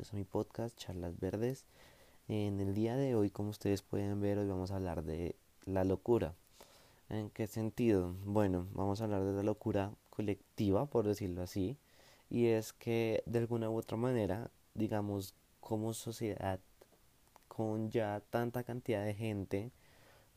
bienvenidos mi podcast Charlas Verdes. En el día de hoy, como ustedes pueden ver, hoy vamos a hablar de la locura. ¿En qué sentido? Bueno, vamos a hablar de la locura colectiva, por decirlo así, y es que de alguna u otra manera, digamos, como sociedad, con ya tanta cantidad de gente,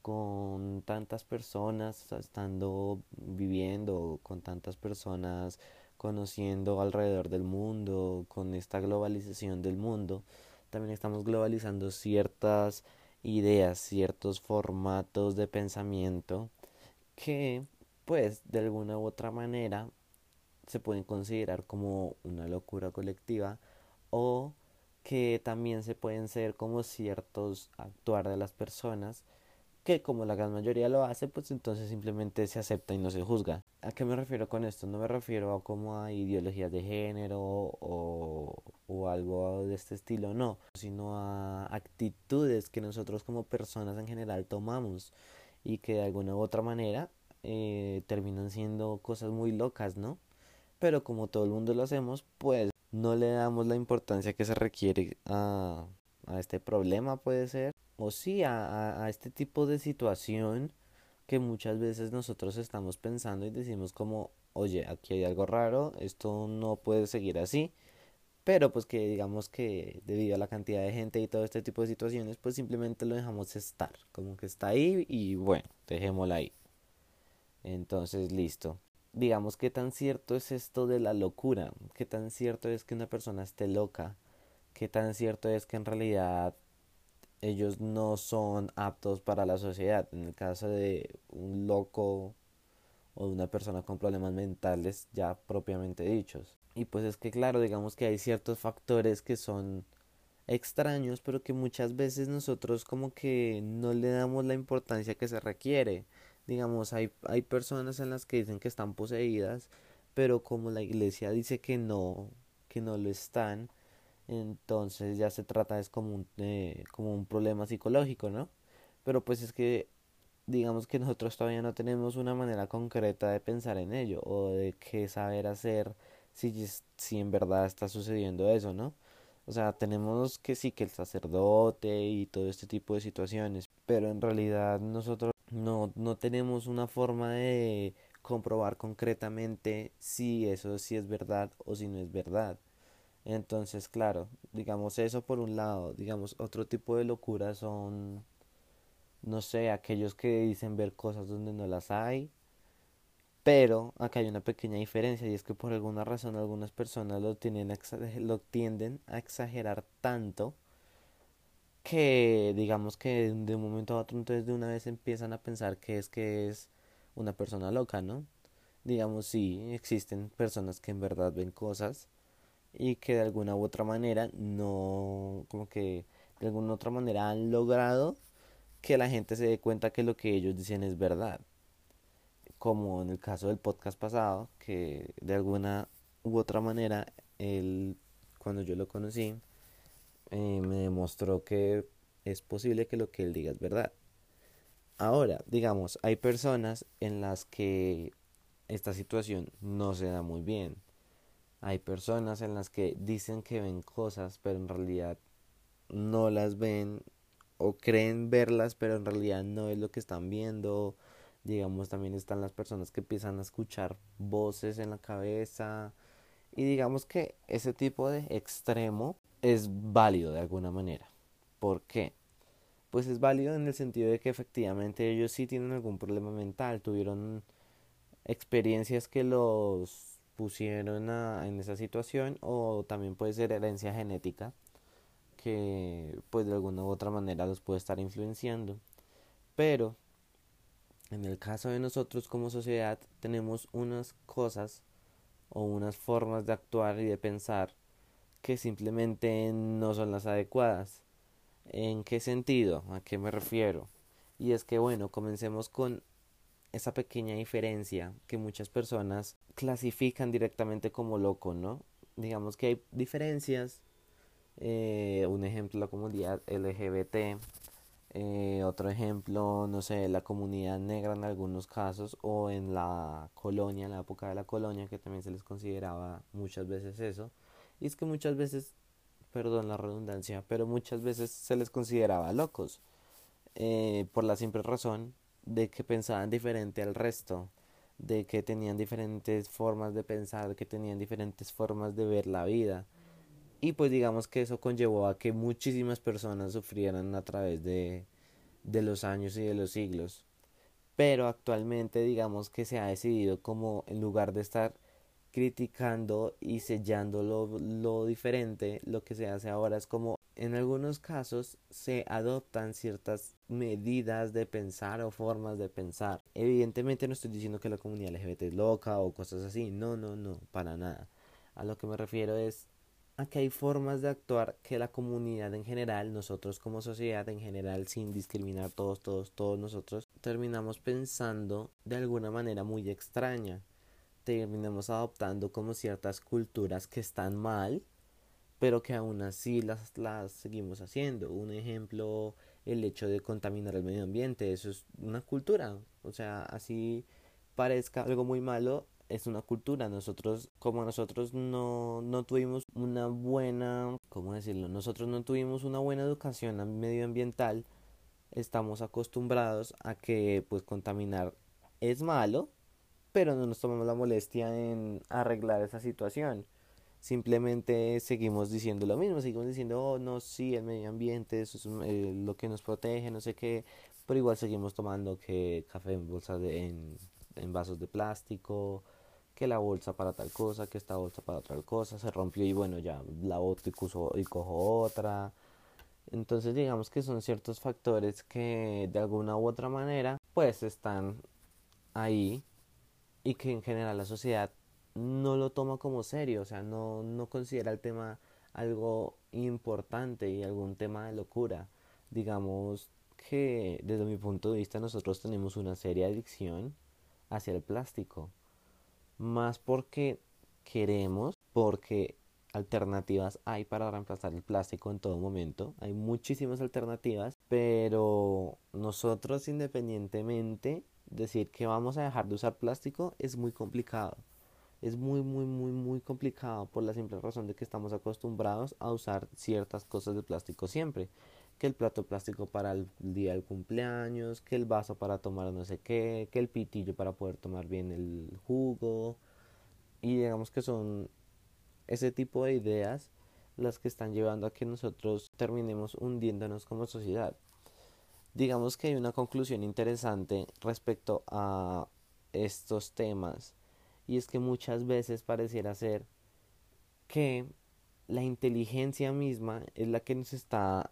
con tantas personas estando viviendo, con tantas personas conociendo alrededor del mundo, con esta globalización del mundo, también estamos globalizando ciertas ideas, ciertos formatos de pensamiento que pues de alguna u otra manera se pueden considerar como una locura colectiva o que también se pueden ser como ciertos actuar de las personas que como la gran mayoría lo hace, pues entonces simplemente se acepta y no se juzga. ¿A qué me refiero con esto? No me refiero a como a ideologías de género o, o algo de este estilo, no, sino a actitudes que nosotros como personas en general tomamos y que de alguna u otra manera eh, terminan siendo cosas muy locas, ¿no? Pero como todo el mundo lo hacemos, pues no le damos la importancia que se requiere a, a este problema, puede ser o sí a, a, este tipo de situación que muchas veces nosotros estamos pensando y decimos como, oye, aquí hay algo raro, esto no puede seguir así, pero pues que digamos que debido a la cantidad de gente y todo este tipo de situaciones, pues simplemente lo dejamos estar, como que está ahí y bueno, dejémoslo ahí. Entonces, listo. Digamos, ¿qué tan cierto es esto de la locura? ¿Qué tan cierto es que una persona esté loca? ¿Qué tan cierto es que en realidad ellos no son aptos para la sociedad. En el caso de un loco o de una persona con problemas mentales ya propiamente dichos. Y pues es que claro, digamos que hay ciertos factores que son extraños, pero que muchas veces nosotros como que no le damos la importancia que se requiere. Digamos, hay, hay personas en las que dicen que están poseídas, pero como la iglesia dice que no, que no lo están, entonces ya se trata es como un, eh, como un problema psicológico, ¿no? Pero pues es que digamos que nosotros todavía no tenemos una manera concreta de pensar en ello o de qué saber hacer si, si en verdad está sucediendo eso, ¿no? O sea, tenemos que sí que el sacerdote y todo este tipo de situaciones, pero en realidad nosotros no, no tenemos una forma de comprobar concretamente si eso sí es verdad o si no es verdad. Entonces, claro, digamos eso por un lado, digamos otro tipo de locura son, no sé, aquellos que dicen ver cosas donde no las hay, pero acá hay una pequeña diferencia y es que por alguna razón algunas personas lo, tienen, lo tienden a exagerar tanto que digamos que de un momento a otro entonces de una vez empiezan a pensar que es que es una persona loca, ¿no? Digamos, sí, existen personas que en verdad ven cosas y que de alguna u otra manera no, como que de alguna u otra manera han logrado que la gente se dé cuenta que lo que ellos dicen es verdad. Como en el caso del podcast pasado, que de alguna u otra manera él, cuando yo lo conocí, eh, me demostró que es posible que lo que él diga es verdad. Ahora, digamos, hay personas en las que esta situación no se da muy bien hay personas en las que dicen que ven cosas, pero en realidad no las ven o creen verlas, pero en realidad no es lo que están viendo. Digamos, también están las personas que empiezan a escuchar voces en la cabeza. Y digamos que ese tipo de extremo es válido de alguna manera. ¿Por qué? Pues es válido en el sentido de que efectivamente ellos sí tienen algún problema mental, tuvieron experiencias que los pusieron en esa situación o también puede ser herencia genética que pues de alguna u otra manera los puede estar influenciando pero en el caso de nosotros como sociedad tenemos unas cosas o unas formas de actuar y de pensar que simplemente no son las adecuadas. ¿En qué sentido? ¿A qué me refiero? Y es que bueno, comencemos con esa pequeña diferencia que muchas personas clasifican directamente como loco, ¿no? Digamos que hay diferencias. Eh, un ejemplo, la comunidad LGBT. Eh, otro ejemplo, no sé, la comunidad negra en algunos casos o en la colonia, en la época de la colonia, que también se les consideraba muchas veces eso. Y es que muchas veces perdón la redundancia, pero muchas veces se les consideraba locos eh, por la simple razón de que pensaban diferente al resto, de que tenían diferentes formas de pensar, que tenían diferentes formas de ver la vida. Y pues digamos que eso conllevó a que muchísimas personas sufrieran a través de, de los años y de los siglos. Pero actualmente digamos que se ha decidido como en lugar de estar criticando y sellando lo, lo diferente, lo que se hace ahora es como en algunos casos se adoptan ciertas medidas de pensar o formas de pensar. Evidentemente no estoy diciendo que la comunidad LGBT es loca o cosas así, no, no, no, para nada. A lo que me refiero es a que hay formas de actuar que la comunidad en general, nosotros como sociedad en general, sin discriminar todos, todos, todos nosotros, terminamos pensando de alguna manera muy extraña. Terminamos adoptando como ciertas culturas que están mal pero que aún así las, las seguimos haciendo. Un ejemplo, el hecho de contaminar el medio ambiente, eso es una cultura, o sea, así parezca algo muy malo, es una cultura. Nosotros, como nosotros no, no tuvimos una buena, ¿cómo decirlo? Nosotros no tuvimos una buena educación medioambiental, estamos acostumbrados a que pues contaminar es malo, pero no nos tomamos la molestia en arreglar esa situación simplemente seguimos diciendo lo mismo, seguimos diciendo, oh, no, sí, el medio ambiente, eso es eh, lo que nos protege, no sé qué, pero igual seguimos tomando que café en bolsas de, en, vasos de plástico, que la bolsa para tal cosa, que esta bolsa para tal cosa, se rompió y bueno, ya la boto y, y cojo otra. Entonces digamos que son ciertos factores que de alguna u otra manera pues están ahí y que en general la sociedad no lo toma como serio, o sea, no, no considera el tema algo importante y algún tema de locura. Digamos que desde mi punto de vista nosotros tenemos una seria adicción hacia el plástico. Más porque queremos, porque alternativas hay para reemplazar el plástico en todo momento. Hay muchísimas alternativas, pero nosotros independientemente decir que vamos a dejar de usar plástico es muy complicado es muy, muy, muy, muy complicado por la simple razón de que estamos acostumbrados a usar ciertas cosas de plástico siempre. Que el plato plástico para el día del cumpleaños, que el vaso para tomar no sé qué, que el pitillo para poder tomar bien el jugo. Y digamos que son ese tipo de ideas las que están llevando a que nosotros terminemos hundiéndonos como sociedad. Digamos que hay una conclusión interesante respecto a estos temas y es que muchas veces pareciera ser que la inteligencia misma es la que nos está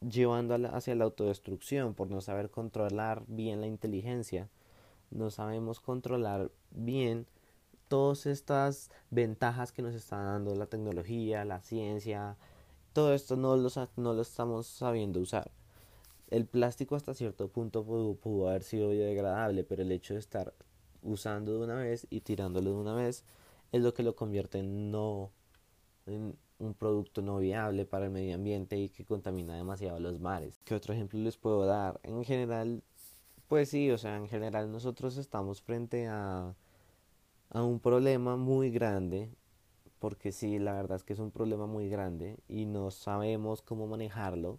llevando hacia la autodestrucción por no saber controlar bien la inteligencia. No sabemos controlar bien todas estas ventajas que nos está dando la tecnología, la ciencia. Todo esto no lo, no estamos sabiendo usar. El plástico hasta cierto punto pudo, haber sido biodegradable, pero el hecho de estar usando de una vez y tirándolo de una vez es lo que lo convierte en no en un producto no viable para el medio ambiente y que contamina demasiado los mares. ¿Qué otro ejemplo les puedo dar? En general, pues sí, o sea, en general nosotros estamos frente a, a un problema muy grande, porque sí, la verdad es que es un problema muy grande y no sabemos cómo manejarlo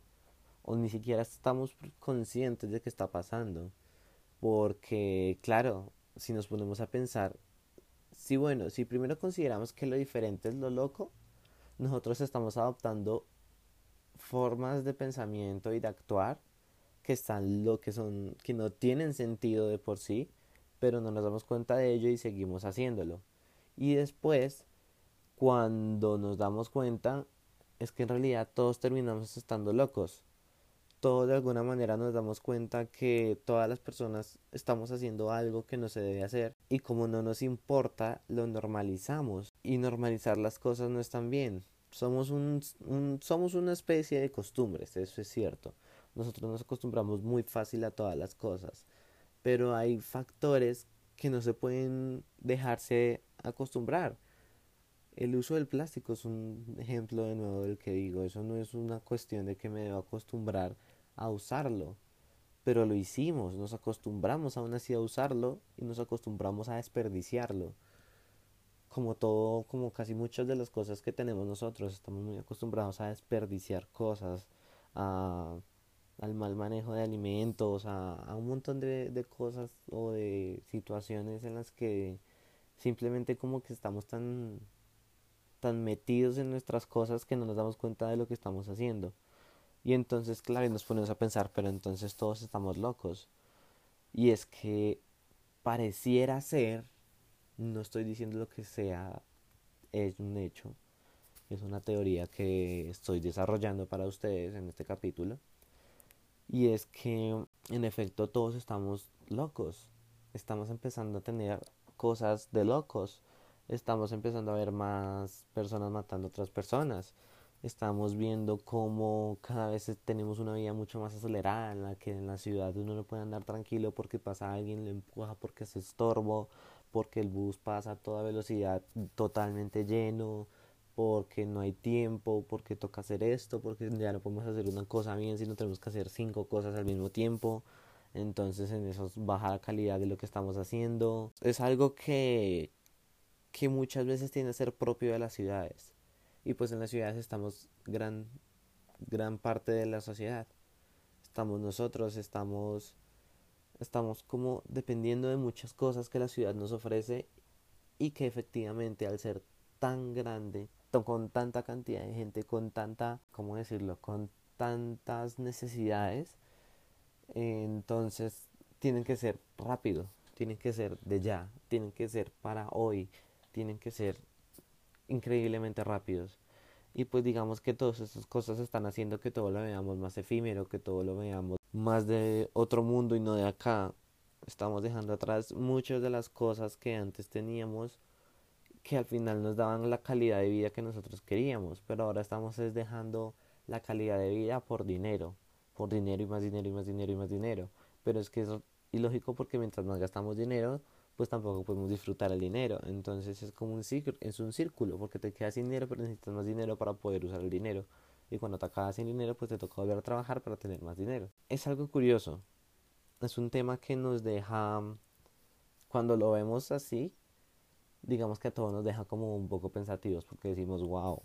o ni siquiera estamos conscientes de que está pasando. Porque, claro, si nos ponemos a pensar, si bueno, si primero consideramos que lo diferente es lo loco, nosotros estamos adoptando formas de pensamiento y de actuar que están lo que son que no tienen sentido de por sí, pero no nos damos cuenta de ello y seguimos haciéndolo. Y después, cuando nos damos cuenta, es que en realidad todos terminamos estando locos todos de alguna manera nos damos cuenta que todas las personas estamos haciendo algo que no se debe hacer y como no nos importa, lo normalizamos y normalizar las cosas no es tan bien. Somos, un, somos una especie de costumbres, eso es cierto. Nosotros nos acostumbramos muy fácil a todas las cosas, pero hay factores que no se pueden dejarse acostumbrar. El uso del plástico es un ejemplo de nuevo del que digo, eso no es una cuestión de que me debo acostumbrar a usarlo. Pero lo hicimos, nos acostumbramos aún así a usarlo y nos acostumbramos a desperdiciarlo. como todo, como casi muchas de las cosas que tenemos nosotros, estamos muy acostumbrados a desperdiciar cosas, a, al mal manejo de alimentos, a, a un montón de, de cosas o de situaciones en las que simplemente como que estamos tan tan metidos en nuestras cosas que no nos damos cuenta de lo que estamos haciendo. Y entonces, claro, nos ponemos a pensar, pero entonces todos estamos locos. Y es que pareciera ser, no estoy diciendo lo que sea, es un hecho, es una teoría que estoy desarrollando para ustedes en este capítulo. Y es que, en efecto, todos estamos locos. Estamos empezando a tener cosas de locos. Estamos empezando a ver más personas matando a otras personas estamos viendo cómo cada vez tenemos una vida mucho más acelerada en la que en la ciudad uno no puede andar tranquilo porque pasa alguien, lo empuja porque se estorbo, porque el bus pasa a toda velocidad totalmente lleno, porque no hay tiempo, porque toca hacer esto, porque ya no podemos hacer una cosa bien, sino tenemos que hacer cinco cosas al mismo tiempo. Entonces en eso baja la calidad de lo que estamos haciendo. Es algo que, que muchas veces tiene que ser propio de las ciudades y pues en las ciudades estamos gran, gran parte de la sociedad. Estamos nosotros, estamos, estamos como dependiendo de muchas cosas que la ciudad nos ofrece y que efectivamente al ser tan grande, con tanta cantidad de gente, con tanta, ¿cómo decirlo?, con tantas necesidades, entonces tienen que ser rápido, tienen que ser de ya, tienen que ser para hoy, tienen que ser increíblemente rápidos. Y pues digamos que todas esas cosas están haciendo que todo lo veamos más efímero, que todo lo veamos más de otro mundo y no de acá. Estamos dejando atrás muchas de las cosas que antes teníamos que al final nos daban la calidad de vida que nosotros queríamos, pero ahora estamos dejando la calidad de vida por dinero, por dinero y más dinero y más dinero y más dinero. Pero es que es ilógico porque mientras más gastamos dinero, pues tampoco podemos disfrutar el dinero. Entonces es como un círculo, es un círculo, porque te quedas sin dinero, pero necesitas más dinero para poder usar el dinero. Y cuando te acabas sin dinero, pues te toca volver a trabajar para tener más dinero. Es algo curioso. Es un tema que nos deja, cuando lo vemos así, digamos que a todos nos deja como un poco pensativos, porque decimos, wow,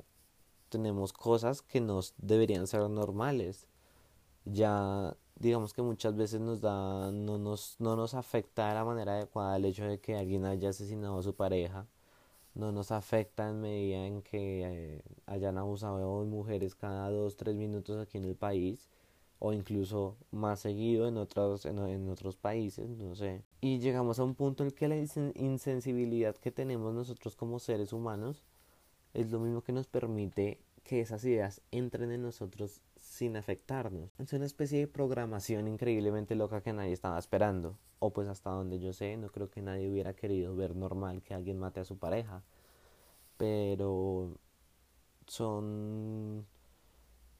tenemos cosas que nos deberían ser normales. Ya digamos que muchas veces nos da, no nos, no nos afecta de la manera adecuada el hecho de que alguien haya asesinado a su pareja, no nos afecta en medida en que eh, hayan abusado de mujeres cada dos, tres minutos aquí en el país, o incluso más seguido en otros, en, en otros países, no sé. Y llegamos a un punto en que la insensibilidad que tenemos nosotros como seres humanos es lo mismo que nos permite que esas ideas entren en nosotros sin afectarnos. Es una especie de programación increíblemente loca que nadie estaba esperando. O pues hasta donde yo sé, no creo que nadie hubiera querido ver normal que alguien mate a su pareja. Pero son...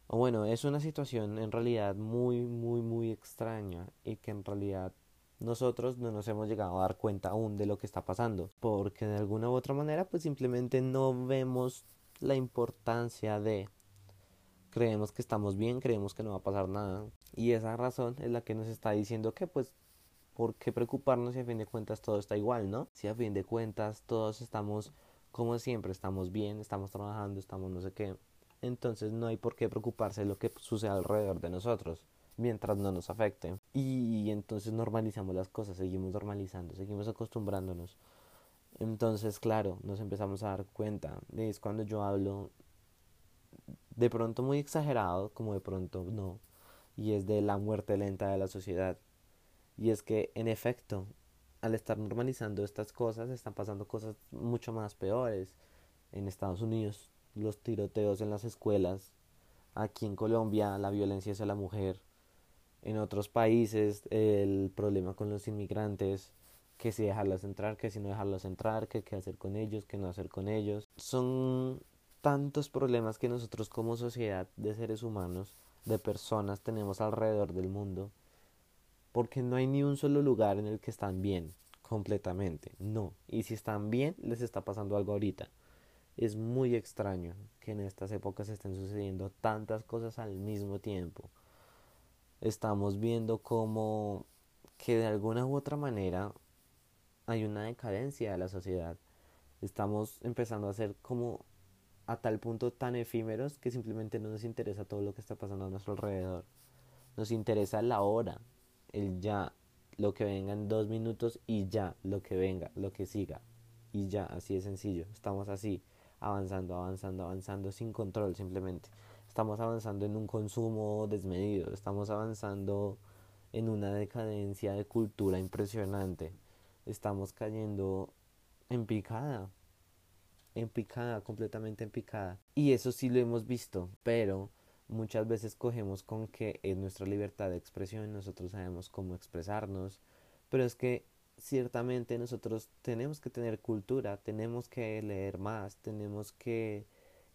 O bueno, es una situación en realidad muy, muy, muy extraña y que en realidad nosotros no nos hemos llegado a dar cuenta aún de lo que está pasando. Porque de alguna u otra manera pues simplemente no vemos la importancia de creemos que estamos bien, creemos que no va a pasar nada. Y esa razón es la que nos está diciendo que pues, ¿por qué preocuparnos si a fin de cuentas todo está igual, no? Si a fin de cuentas todos estamos como siempre, estamos bien, estamos trabajando, estamos no sé qué. Entonces no hay por qué preocuparse de lo que sucede alrededor de nosotros mientras no nos afecte. Y entonces normalizamos las cosas, seguimos normalizando, seguimos acostumbrándonos. Entonces, claro, nos empezamos a dar cuenta. Es cuando yo hablo de pronto muy exagerado, como de pronto no, y es de la muerte lenta de la sociedad. Y es que, en efecto, al estar normalizando estas cosas, están pasando cosas mucho más peores. En Estados Unidos, los tiroteos en las escuelas, aquí en Colombia, la violencia hacia la mujer, en otros países, el problema con los inmigrantes, que si dejarlos entrar, que si no dejarlos entrar, que qué hacer con ellos, qué no hacer con ellos. Son tantos problemas que nosotros como sociedad de seres humanos, de personas, tenemos alrededor del mundo, porque no hay ni un solo lugar en el que están bien, completamente, no. Y si están bien, les está pasando algo ahorita. Es muy extraño que en estas épocas estén sucediendo tantas cosas al mismo tiempo. Estamos viendo como que de alguna u otra manera hay una decadencia de la sociedad Estamos empezando a ser como a tal punto tan efímeros que simplemente no nos interesa todo lo que está pasando a nuestro alrededor. Nos interesa la hora, el ya, lo que venga en dos minutos y ya, lo que venga, lo que siga. Y ya, así de sencillo. Estamos así, avanzando, avanzando, avanzando sin control simplemente. Estamos avanzando en un consumo desmedido, estamos avanzando en una decadencia de cultura impresionante. Estamos cayendo en picada, en picada, completamente en picada. Y eso sí lo hemos visto, pero muchas veces cogemos con que es nuestra libertad de expresión, nosotros sabemos cómo expresarnos, pero es que ciertamente nosotros tenemos que tener cultura, tenemos que leer más, tenemos que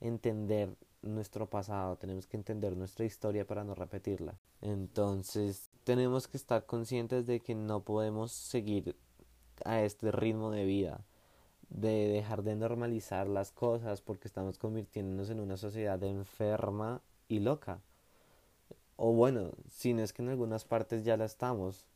entender nuestro pasado, tenemos que entender nuestra historia para no repetirla. Entonces, tenemos que estar conscientes de que no podemos seguir a este ritmo de vida, de dejar de normalizar las cosas porque estamos convirtiéndonos en una sociedad enferma y loca. O bueno, si no es que en algunas partes ya la estamos.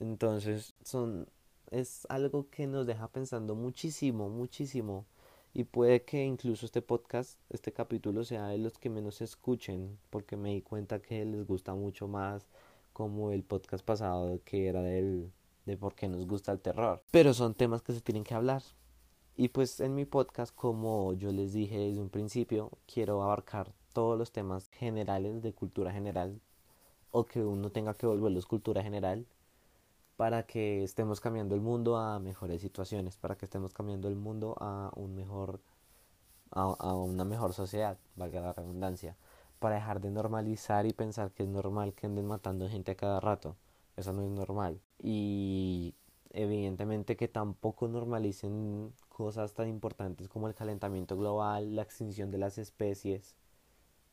Entonces, son es algo que nos deja pensando muchísimo, muchísimo. Y puede que incluso este podcast, este capítulo sea de los que menos escuchen, porque me di cuenta que les gusta mucho más como el podcast pasado que era del de por qué nos gusta el terror. Pero son temas que se tienen que hablar. Y pues en mi podcast, como yo les dije desde un principio, quiero abarcar todos los temas generales de cultura general o que uno tenga que volverlos cultura general para que estemos cambiando el mundo a mejores situaciones, para que estemos cambiando el mundo a un mejor a, a una mejor sociedad, valga la redundancia, para dejar de normalizar y pensar que es normal que anden matando gente a cada rato. Eso no es normal. Y evidentemente que tampoco normalicen cosas tan importantes como el calentamiento global, la extinción de las especies.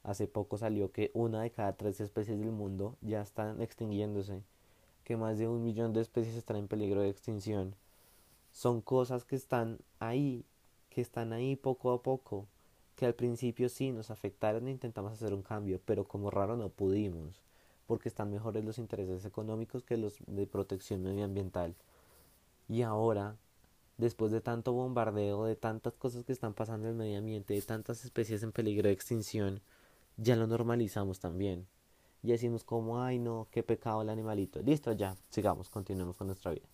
Hace poco salió que una de cada tres especies del mundo ya están extinguiéndose que más de un millón de especies están en peligro de extinción. Son cosas que están ahí, que están ahí poco a poco, que al principio sí nos afectaron e intentamos hacer un cambio, pero como raro no pudimos, porque están mejores los intereses económicos que los de protección medioambiental. Y ahora, después de tanto bombardeo, de tantas cosas que están pasando en el medio ambiente, de tantas especies en peligro de extinción, ya lo normalizamos también y decimos como, ay no, qué pecado el animalito. Listo, ya, sigamos, continuemos con nuestra vida.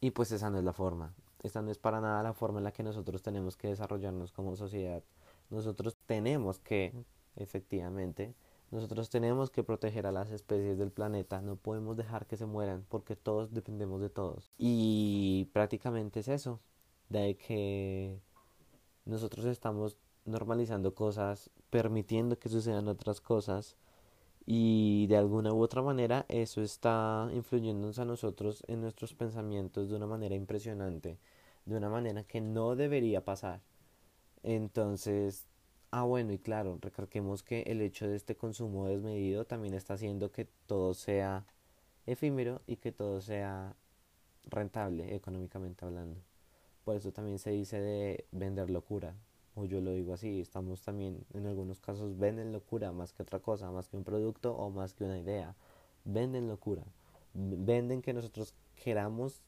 Y pues esa no es la forma. Esa no es para nada la forma en la que nosotros tenemos que desarrollarnos como sociedad. Nosotros tenemos que, efectivamente, nosotros tenemos que proteger a las especies del planeta. No podemos dejar que se mueran porque todos dependemos de todos. Y prácticamente es eso. De que nosotros estamos normalizando cosas, permitiendo que sucedan otras cosas y de alguna u otra manera eso está influyéndonos a nosotros en nuestros pensamientos de una manera impresionante, de una manera que no debería pasar. Entonces, ah bueno, y claro, recalquemos que el hecho de este consumo desmedido también está haciendo que todo sea efímero y que todo sea rentable económicamente hablando. Por eso también se dice de vender locura, o yo lo digo así, estamos también en algunos casos venden locura más que otra cosa, más que un producto o más que una idea. Venden locura. Venden que nosotros queramos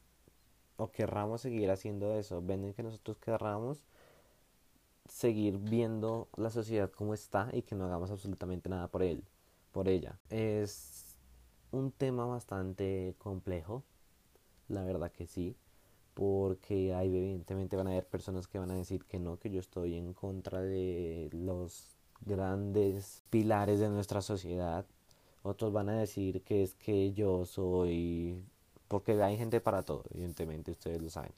o querramos seguir haciendo eso. Venden que nosotros querramos seguir viendo la sociedad como está y que no hagamos absolutamente nada por él, por ella. Es un tema bastante complejo, la verdad que sí porque hay evidentemente van a haber personas que van a decir que no, que yo estoy en contra de los grandes pilares de nuestra sociedad. Otros van a decir que es que yo soy, porque hay gente para todo, evidentemente ustedes lo saben,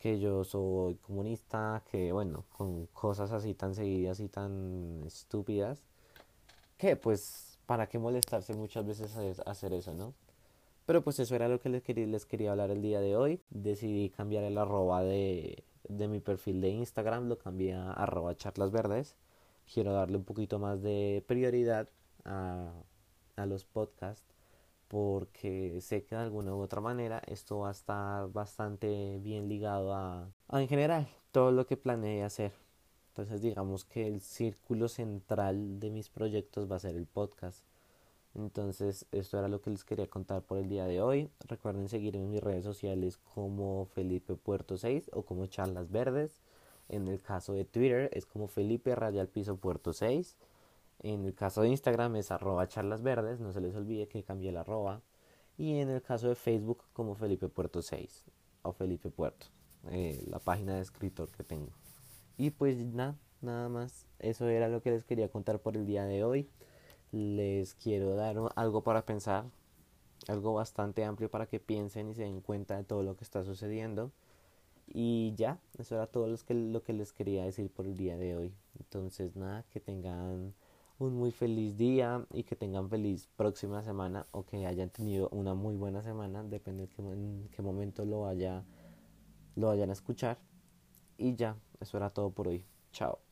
que yo soy comunista, que bueno, con cosas así tan seguidas y tan estúpidas, que pues, ¿para qué molestarse muchas veces a hacer eso, no? Pero pues eso era lo que les quería, les quería hablar el día de hoy. Decidí cambiar el arroba de, de mi perfil de Instagram, lo cambié a arroba charlas verdes. Quiero darle un poquito más de prioridad a, a los podcasts porque sé que de alguna u otra manera esto va a estar bastante bien ligado a, en general todo lo que planeé hacer. Entonces digamos que el círculo central de mis proyectos va a ser el podcast Entonces, esto era lo que les quería contar por el día de hoy. Recuerden seguirme en mis redes sociales como Felipe Puerto 6 o como Charlas Verdes. En el caso de Twitter es como Felipe Rayal Piso Puerto 6. En el caso de Instagram es arroba charlas no se les olvide que cambié la arroba. Y en el caso de Facebook como Felipe Puerto 6 o Felipe Puerto, eh, la página de escritor que tengo. Y pues nada, nada más. Eso era lo que les quería contar por el día de hoy les quiero dar algo para pensar, algo bastante amplio para que piensen y se den cuenta de todo lo que está sucediendo. Y ya, eso era todo lo que, lo que les quería decir por el día de hoy. Entonces, nada, que tengan un muy feliz día y que tengan feliz próxima semana o que hayan tenido una muy buena semana, depende de en qué momento lo, vaya, lo vayan a escuchar. Y ya, eso era todo por hoy. Chao.